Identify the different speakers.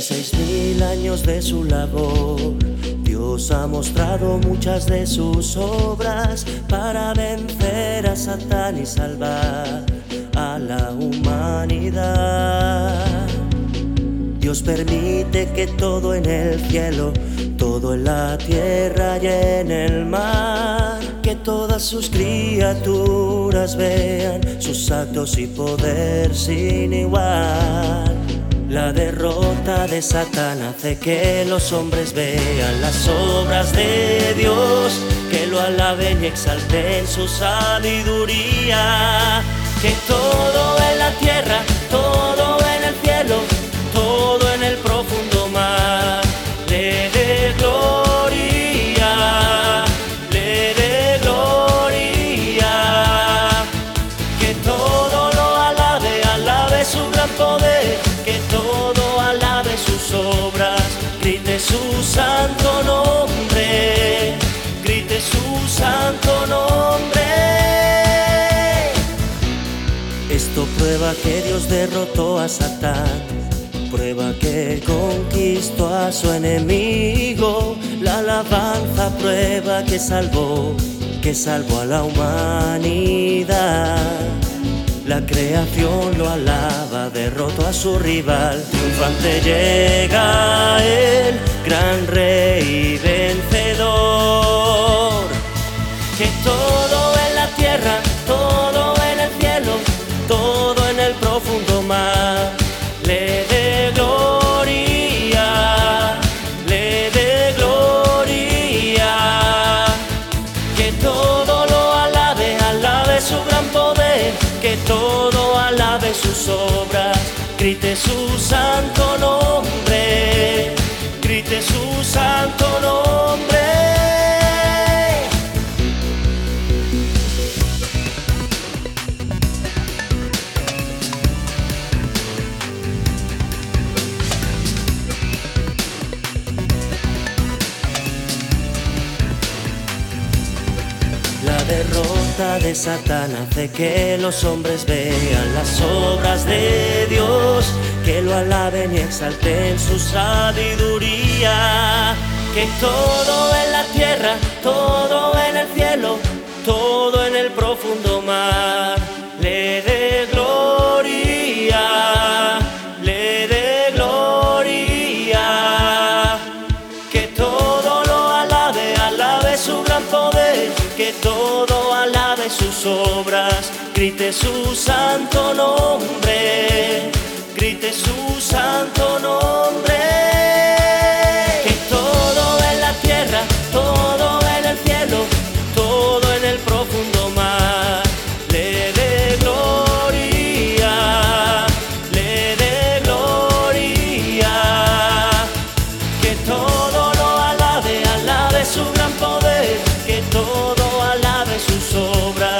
Speaker 1: seis mil años de su labor, Dios ha mostrado muchas de sus obras para vencer a Satán y salvar a la humanidad. Dios permite que todo en el cielo, todo en la tierra y en el mar, que todas sus criaturas vean sus actos y poder sin igual. La derrota de Satán hace que los hombres vean las obras de Dios, que lo alaben y exalten su sabiduría, que todo en la santo nombre, grite su santo nombre. Esto prueba que Dios derrotó a Satán, prueba que conquistó a su enemigo. La alabanza prueba que salvó, que salvó a la humanidad. La creación lo alaba, derrotó a su rival. Triunfante llega todo lo alabe, alabe su gran poder, que todo alabe sus obras, grite su santo nombre, grite su santo nombre. Derrota de Satán hace que los hombres vean. Las obras de Dios, que lo alaben y exalten su sabiduría, que todo en la tierra, todo que todo alabe sus obras, grite su santo nombre, grite su santo nombre. obra